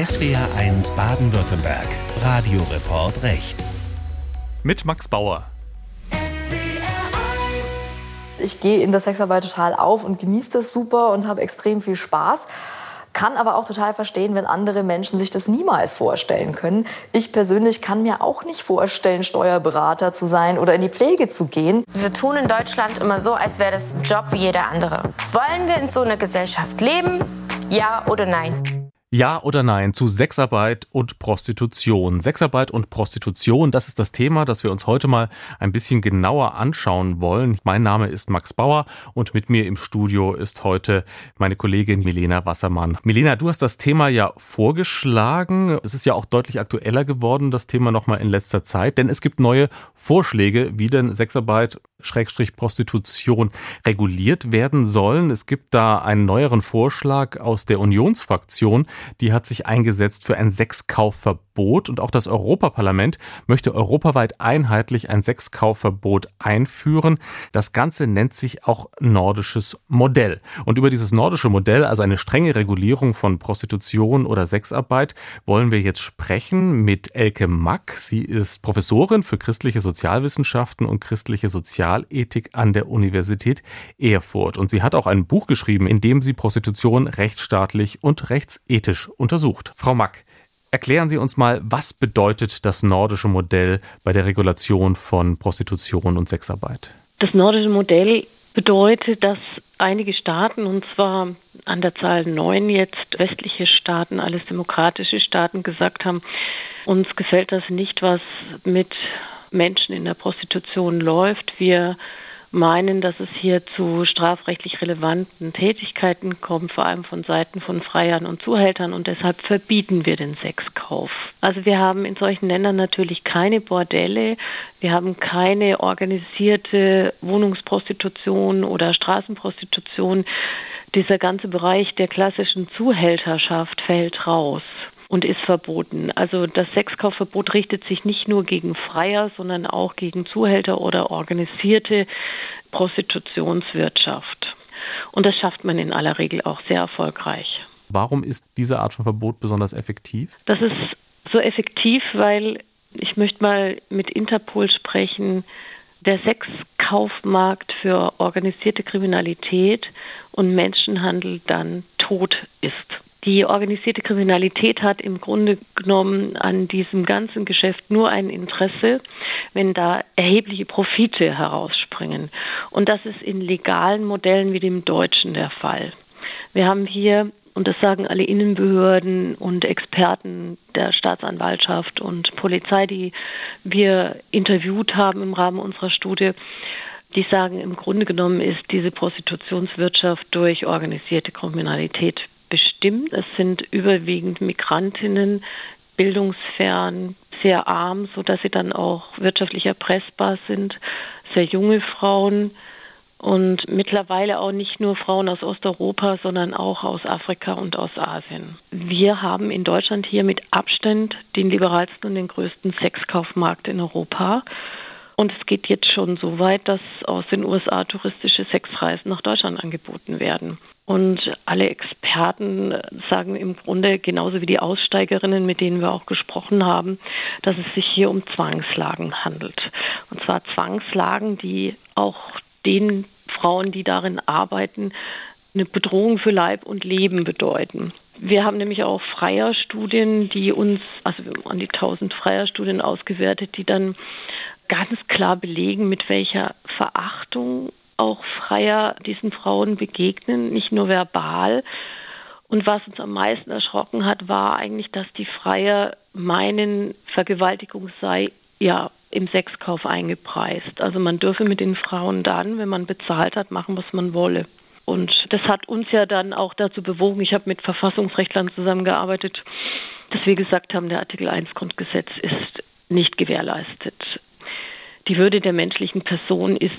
SWR1 Baden-Württemberg. Radioreport Recht. Mit Max Bauer. Ich gehe in der Sexarbeit total auf und genieße das super und habe extrem viel Spaß. Kann aber auch total verstehen, wenn andere Menschen sich das niemals vorstellen können. Ich persönlich kann mir auch nicht vorstellen, Steuerberater zu sein oder in die Pflege zu gehen. Wir tun in Deutschland immer so, als wäre das ein Job wie jeder andere. Wollen wir in so einer Gesellschaft leben? Ja oder nein? Ja oder nein zu Sexarbeit und Prostitution. Sexarbeit und Prostitution, das ist das Thema, das wir uns heute mal ein bisschen genauer anschauen wollen. Mein Name ist Max Bauer und mit mir im Studio ist heute meine Kollegin Milena Wassermann. Milena, du hast das Thema ja vorgeschlagen. Es ist ja auch deutlich aktueller geworden, das Thema nochmal in letzter Zeit, denn es gibt neue Vorschläge, wie denn Sexarbeit Schrägstrich Prostitution reguliert werden sollen. Es gibt da einen neueren Vorschlag aus der Unionsfraktion, die hat sich eingesetzt für ein Sexkaufverbot und auch das Europaparlament möchte europaweit einheitlich ein Sexkaufverbot einführen. Das Ganze nennt sich auch nordisches Modell. Und über dieses nordische Modell, also eine strenge Regulierung von Prostitution oder Sexarbeit, wollen wir jetzt sprechen mit Elke Mack. Sie ist Professorin für christliche Sozialwissenschaften und christliche Sozialethik an der Universität Erfurt. Und sie hat auch ein Buch geschrieben, in dem sie Prostitution rechtsstaatlich und rechtsethisch kritisch untersucht. Frau Mack, erklären Sie uns mal, was bedeutet das nordische Modell bei der Regulation von Prostitution und Sexarbeit? Das nordische Modell bedeutet, dass einige Staaten, und zwar an der Zahl neun jetzt westliche Staaten, alles demokratische Staaten, gesagt haben, uns gefällt das nicht, was mit Menschen in der Prostitution läuft. Wir meinen, dass es hier zu strafrechtlich relevanten Tätigkeiten kommt, vor allem von Seiten von Freiern und Zuhältern und deshalb verbieten wir den Sexkauf. Also wir haben in solchen Ländern natürlich keine Bordelle, wir haben keine organisierte Wohnungsprostitution oder Straßenprostitution. Dieser ganze Bereich der klassischen Zuhälterschaft fällt raus und ist verboten. Also das Sexkaufverbot richtet sich nicht nur gegen Freier, sondern auch gegen Zuhälter oder organisierte Prostitutionswirtschaft. Und das schafft man in aller Regel auch sehr erfolgreich. Warum ist diese Art von Verbot besonders effektiv? Das ist so effektiv, weil ich möchte mal mit Interpol sprechen. Der Sexkaufmarkt für organisierte Kriminalität und Menschenhandel dann tot ist. Die organisierte Kriminalität hat im Grunde genommen an diesem ganzen Geschäft nur ein Interesse, wenn da erhebliche Profite herausspringen. Und das ist in legalen Modellen wie dem deutschen der Fall. Wir haben hier, und das sagen alle Innenbehörden und Experten der Staatsanwaltschaft und Polizei, die wir interviewt haben im Rahmen unserer Studie, die sagen, im Grunde genommen ist diese Prostitutionswirtschaft durch organisierte Kriminalität bestimmt. Es sind überwiegend Migrantinnen, bildungsfern, sehr arm, so dass sie dann auch wirtschaftlich erpressbar sind, sehr junge Frauen und mittlerweile auch nicht nur Frauen aus Osteuropa, sondern auch aus Afrika und aus Asien. Wir haben in Deutschland hier mit Abstand den liberalsten und den größten Sexkaufmarkt in Europa. Und es geht jetzt schon so weit, dass aus den USA touristische Sexreisen nach Deutschland angeboten werden. Und alle Experten sagen im Grunde, genauso wie die Aussteigerinnen, mit denen wir auch gesprochen haben, dass es sich hier um Zwangslagen handelt. Und zwar Zwangslagen, die auch den Frauen, die darin arbeiten, eine Bedrohung für Leib und Leben bedeuten. Wir haben nämlich auch Freierstudien, die uns, also an die 1000 Freierstudien ausgewertet, die dann ganz klar belegen, mit welcher Verachtung auch Freier diesen Frauen begegnen, nicht nur verbal. Und was uns am meisten erschrocken hat, war eigentlich, dass die Freier meinen, Vergewaltigung sei ja im Sexkauf eingepreist. Also man dürfe mit den Frauen dann, wenn man bezahlt hat, machen, was man wolle. Und das hat uns ja dann auch dazu bewogen, ich habe mit Verfassungsrechtlern zusammengearbeitet, dass wir gesagt haben, der Artikel 1 Grundgesetz ist nicht gewährleistet die Würde der menschlichen Person ist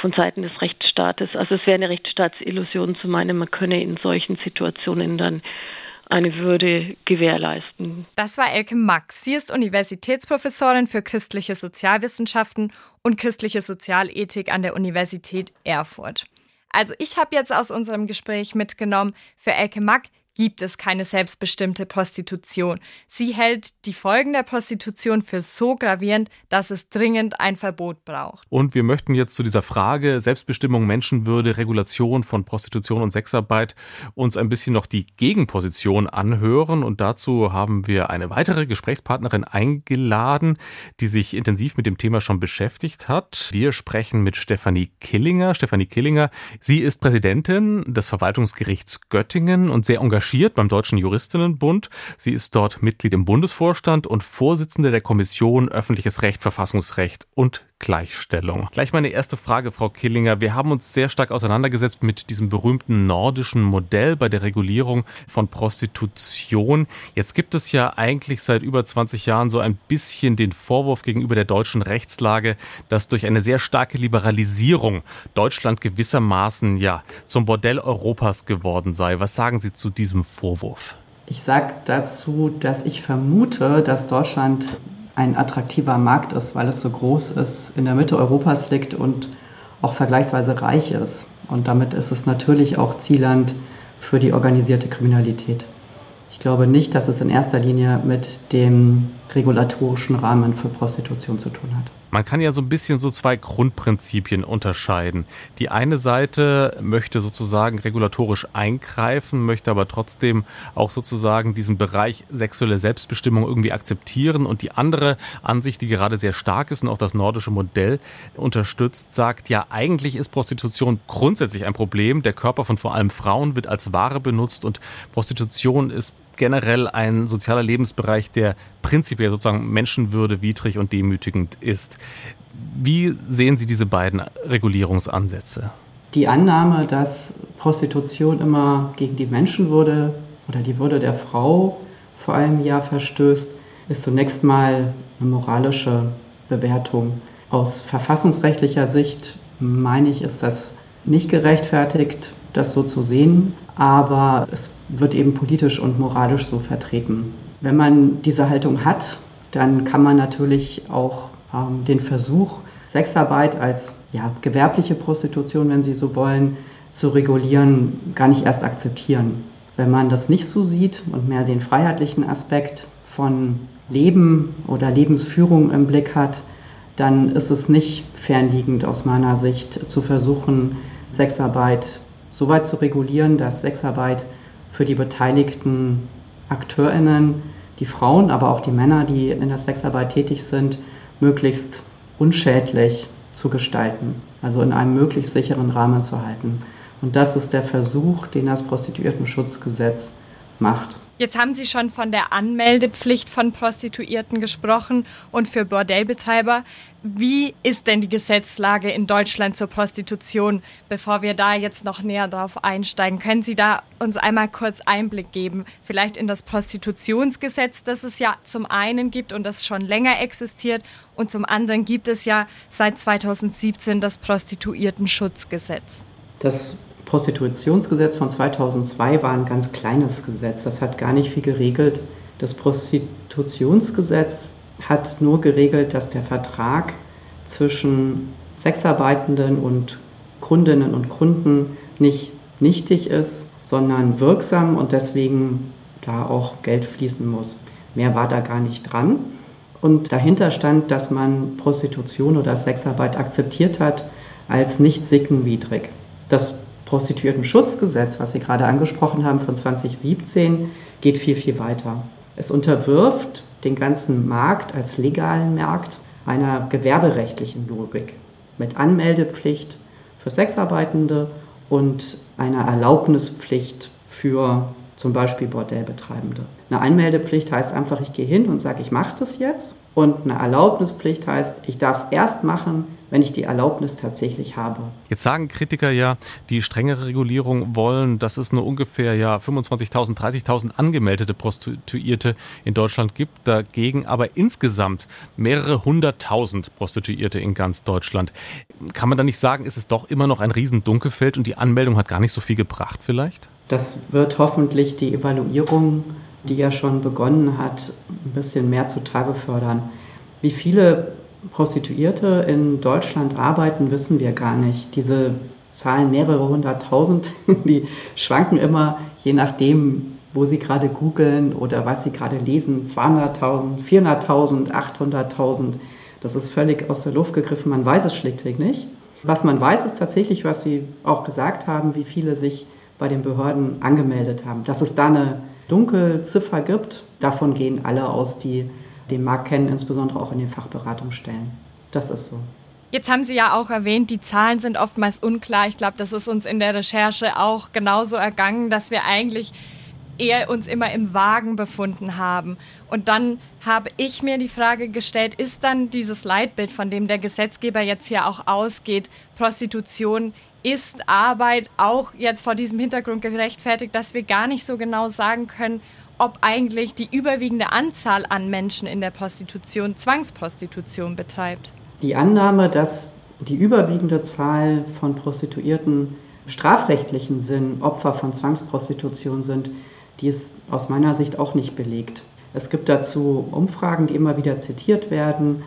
von Seiten des Rechtsstaates, also es wäre eine Rechtsstaatsillusion zu meinen, man könne in solchen Situationen dann eine Würde gewährleisten. Das war Elke Max. Sie ist Universitätsprofessorin für christliche Sozialwissenschaften und christliche Sozialethik an der Universität Erfurt. Also ich habe jetzt aus unserem Gespräch mitgenommen, für Elke Mack gibt es keine selbstbestimmte Prostitution. Sie hält die Folgen der Prostitution für so gravierend, dass es dringend ein Verbot braucht. Und wir möchten jetzt zu dieser Frage Selbstbestimmung, Menschenwürde, Regulation von Prostitution und Sexarbeit uns ein bisschen noch die Gegenposition anhören. Und dazu haben wir eine weitere Gesprächspartnerin eingeladen, die sich intensiv mit dem Thema schon beschäftigt hat. Wir sprechen mit Stefanie Killinger. Stefanie Killinger, sie ist Präsidentin des Verwaltungsgerichts Göttingen und sehr engagiert engagiert beim Deutschen Juristinnenbund. Sie ist dort Mitglied im Bundesvorstand und Vorsitzende der Kommission Öffentliches Recht, Verfassungsrecht und Gleichstellung. Gleich meine erste Frage, Frau Killinger. Wir haben uns sehr stark auseinandergesetzt mit diesem berühmten nordischen Modell bei der Regulierung von Prostitution. Jetzt gibt es ja eigentlich seit über 20 Jahren so ein bisschen den Vorwurf gegenüber der deutschen Rechtslage, dass durch eine sehr starke Liberalisierung Deutschland gewissermaßen ja zum Bordell Europas geworden sei. Was sagen Sie zu diesem Vorwurf? Ich sage dazu, dass ich vermute, dass Deutschland ein attraktiver Markt ist, weil es so groß ist, in der Mitte Europas liegt und auch vergleichsweise reich ist. Und damit ist es natürlich auch Zielland für die organisierte Kriminalität. Ich glaube nicht, dass es in erster Linie mit dem regulatorischen Rahmen für Prostitution zu tun hat. Man kann ja so ein bisschen so zwei Grundprinzipien unterscheiden. Die eine Seite möchte sozusagen regulatorisch eingreifen, möchte aber trotzdem auch sozusagen diesen Bereich sexuelle Selbstbestimmung irgendwie akzeptieren. Und die andere Ansicht, die gerade sehr stark ist und auch das nordische Modell unterstützt, sagt, ja, eigentlich ist Prostitution grundsätzlich ein Problem. Der Körper von vor allem Frauen wird als Ware benutzt und Prostitution ist generell ein sozialer Lebensbereich, der prinzipiell sozusagen Menschenwürde widrig und demütigend ist. Wie sehen Sie diese beiden Regulierungsansätze? Die Annahme, dass Prostitution immer gegen die Menschenwürde oder die Würde der Frau vor allem ja verstößt, ist zunächst mal eine moralische Bewertung. Aus verfassungsrechtlicher Sicht meine ich, ist das nicht gerechtfertigt, das so zu sehen, aber es wird eben politisch und moralisch so vertreten. Wenn man diese Haltung hat, dann kann man natürlich auch ähm, den Versuch, Sexarbeit als ja, gewerbliche Prostitution, wenn Sie so wollen, zu regulieren, gar nicht erst akzeptieren. Wenn man das nicht so sieht und mehr den freiheitlichen Aspekt von Leben oder Lebensführung im Blick hat, dann ist es nicht fernliegend aus meiner Sicht zu versuchen, Sexarbeit so weit zu regulieren, dass Sexarbeit für die beteiligten AkteurInnen, die Frauen, aber auch die Männer, die in der Sexarbeit tätig sind, möglichst unschädlich zu gestalten, also in einem möglichst sicheren Rahmen zu halten. Und das ist der Versuch, den das Prostituiertenschutzgesetz macht. Jetzt haben Sie schon von der Anmeldepflicht von Prostituierten gesprochen und für Bordellbetreiber. Wie ist denn die Gesetzlage in Deutschland zur Prostitution? Bevor wir da jetzt noch näher drauf einsteigen, können Sie da uns einmal kurz Einblick geben? Vielleicht in das Prostitutionsgesetz, das es ja zum einen gibt und das schon länger existiert und zum anderen gibt es ja seit 2017 das Prostituiertenschutzgesetz. Das Prostitutionsgesetz von 2002 war ein ganz kleines Gesetz. Das hat gar nicht viel geregelt. Das Prostitutionsgesetz hat nur geregelt, dass der Vertrag zwischen Sexarbeitenden und Kundinnen und Kunden nicht nichtig ist, sondern wirksam und deswegen da auch Geld fließen muss. Mehr war da gar nicht dran. Und dahinter stand, dass man Prostitution oder Sexarbeit akzeptiert hat als nicht sickenwidrig. Das Prostituiertenschutzgesetz, was Sie gerade angesprochen haben, von 2017, geht viel, viel weiter. Es unterwirft den ganzen Markt als legalen Markt einer gewerberechtlichen Logik mit Anmeldepflicht für Sexarbeitende und einer Erlaubnispflicht für zum Beispiel Bordellbetreibende. Eine Anmeldepflicht heißt einfach, ich gehe hin und sage, ich mache das jetzt. Und eine Erlaubnispflicht heißt, ich darf es erst machen, wenn ich die Erlaubnis tatsächlich habe. Jetzt sagen Kritiker ja, die strengere Regulierung wollen, dass es nur ungefähr ja 25.000, 30.000 angemeldete Prostituierte in Deutschland gibt, dagegen aber insgesamt mehrere hunderttausend Prostituierte in ganz Deutschland. Kann man da nicht sagen, ist es doch immer noch ein Riesendunkelfeld und die Anmeldung hat gar nicht so viel gebracht vielleicht? Das wird hoffentlich die Evaluierung, die ja schon begonnen hat, ein bisschen mehr zutage fördern. Wie viele Prostituierte in Deutschland arbeiten, wissen wir gar nicht. Diese Zahlen mehrere hunderttausend, die schwanken immer je nachdem, wo Sie gerade googeln oder was Sie gerade lesen, 200.000, 400.000, 800.000, das ist völlig aus der Luft gegriffen. Man weiß es schlichtweg nicht. Was man weiß, ist tatsächlich, was Sie auch gesagt haben, wie viele sich bei den Behörden angemeldet haben. Dass es da eine Dunkelziffer gibt, davon gehen alle aus, die den Markt kennen, insbesondere auch in den Fachberatungsstellen. Das ist so. Jetzt haben Sie ja auch erwähnt, die Zahlen sind oftmals unklar. Ich glaube, das ist uns in der Recherche auch genauso ergangen, dass wir eigentlich eher uns immer im Wagen befunden haben. Und dann habe ich mir die Frage gestellt, ist dann dieses Leitbild, von dem der Gesetzgeber jetzt hier auch ausgeht, Prostitution ist Arbeit auch jetzt vor diesem Hintergrund gerechtfertigt, dass wir gar nicht so genau sagen können, ob eigentlich die überwiegende Anzahl an Menschen in der Prostitution Zwangsprostitution betreibt? Die Annahme, dass die überwiegende Zahl von Prostituierten strafrechtlichen Sinn Opfer von Zwangsprostitution sind, die ist aus meiner Sicht auch nicht belegt. Es gibt dazu Umfragen, die immer wieder zitiert werden.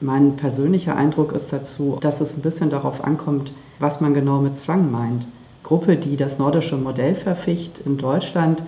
Mein persönlicher Eindruck ist dazu, dass es ein bisschen darauf ankommt, was man genau mit Zwang meint. Gruppe, die das nordische Modell verficht in Deutschland,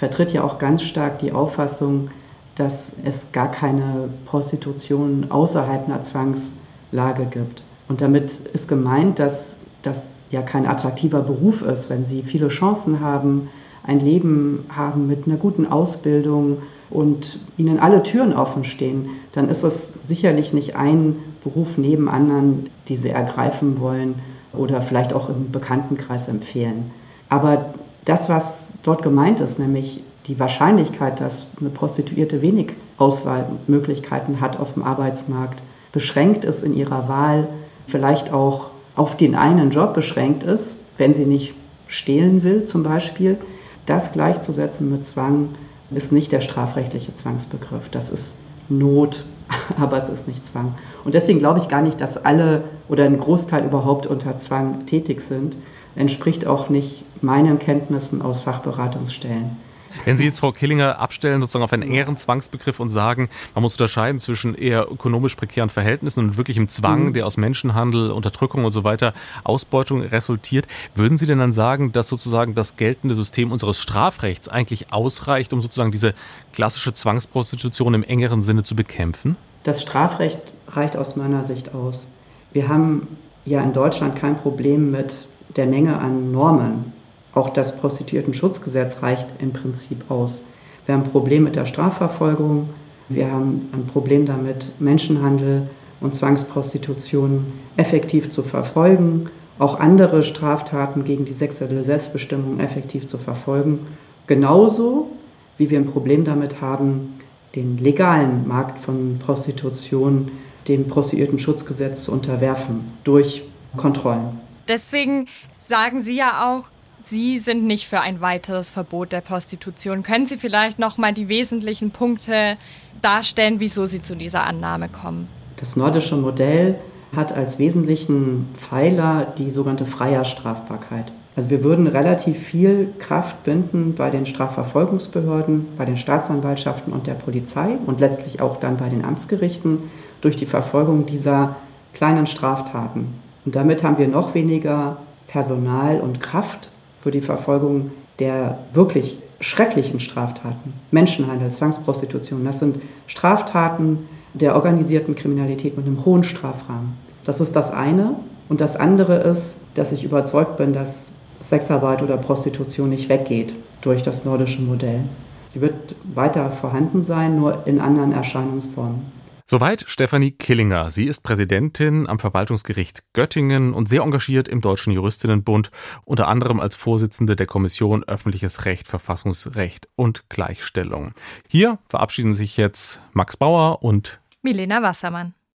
vertritt ja auch ganz stark die Auffassung, dass es gar keine Prostitution außerhalb einer Zwangslage gibt. Und damit ist gemeint, dass das ja kein attraktiver Beruf ist, wenn sie viele Chancen haben, ein Leben haben mit einer guten Ausbildung und ihnen alle Türen offen stehen, dann ist es sicherlich nicht ein Beruf neben anderen, die sie ergreifen wollen oder vielleicht auch im Bekanntenkreis empfehlen. Aber das, was dort gemeint ist, nämlich die Wahrscheinlichkeit, dass eine Prostituierte wenig Auswahlmöglichkeiten hat auf dem Arbeitsmarkt, beschränkt ist in ihrer Wahl, vielleicht auch auf den einen Job beschränkt ist, wenn sie nicht stehlen will zum Beispiel, das gleichzusetzen mit Zwang ist nicht der strafrechtliche Zwangsbegriff. Das ist Not, aber es ist nicht Zwang. Und deswegen glaube ich gar nicht, dass alle oder ein Großteil überhaupt unter Zwang tätig sind. Entspricht auch nicht meinen Kenntnissen aus Fachberatungsstellen. Wenn Sie jetzt Frau Killinger abstellen, sozusagen auf einen engeren Zwangsbegriff und sagen, man muss unterscheiden zwischen eher ökonomisch prekären Verhältnissen und wirklichem Zwang, mhm. der aus Menschenhandel, Unterdrückung und so weiter, Ausbeutung resultiert, würden Sie denn dann sagen, dass sozusagen das geltende System unseres Strafrechts eigentlich ausreicht, um sozusagen diese klassische Zwangsprostitution im engeren Sinne zu bekämpfen? Das Strafrecht reicht aus meiner Sicht aus. Wir haben ja in Deutschland kein Problem mit der Menge an Normen. Auch das Prostituierten-Schutzgesetz reicht im Prinzip aus. Wir haben ein Problem mit der Strafverfolgung. Wir haben ein Problem damit, Menschenhandel und Zwangsprostitution effektiv zu verfolgen, auch andere Straftaten gegen die sexuelle Selbstbestimmung effektiv zu verfolgen. Genauso wie wir ein Problem damit haben, den legalen Markt von Prostitution dem Prostituierten-Schutzgesetz zu unterwerfen durch Kontrollen. Deswegen sagen Sie ja auch, Sie sind nicht für ein weiteres Verbot der Prostitution. Können Sie vielleicht noch mal die wesentlichen Punkte darstellen, wieso Sie zu dieser Annahme kommen? Das nordische Modell hat als wesentlichen Pfeiler die sogenannte freie Strafbarkeit. Also wir würden relativ viel Kraft binden bei den Strafverfolgungsbehörden, bei den Staatsanwaltschaften und der Polizei und letztlich auch dann bei den Amtsgerichten durch die Verfolgung dieser kleinen Straftaten. Und damit haben wir noch weniger Personal und Kraft für die Verfolgung der wirklich schrecklichen Straftaten. Menschenhandel, Zwangsprostitution, das sind Straftaten der organisierten Kriminalität mit einem hohen Strafrahmen. Das ist das eine. Und das andere ist, dass ich überzeugt bin, dass Sexarbeit oder Prostitution nicht weggeht durch das nordische Modell. Sie wird weiter vorhanden sein, nur in anderen Erscheinungsformen. Soweit Stefanie Killinger. Sie ist Präsidentin am Verwaltungsgericht Göttingen und sehr engagiert im Deutschen Juristinnenbund, unter anderem als Vorsitzende der Kommission Öffentliches Recht, Verfassungsrecht und Gleichstellung. Hier verabschieden sich jetzt Max Bauer und Milena Wassermann.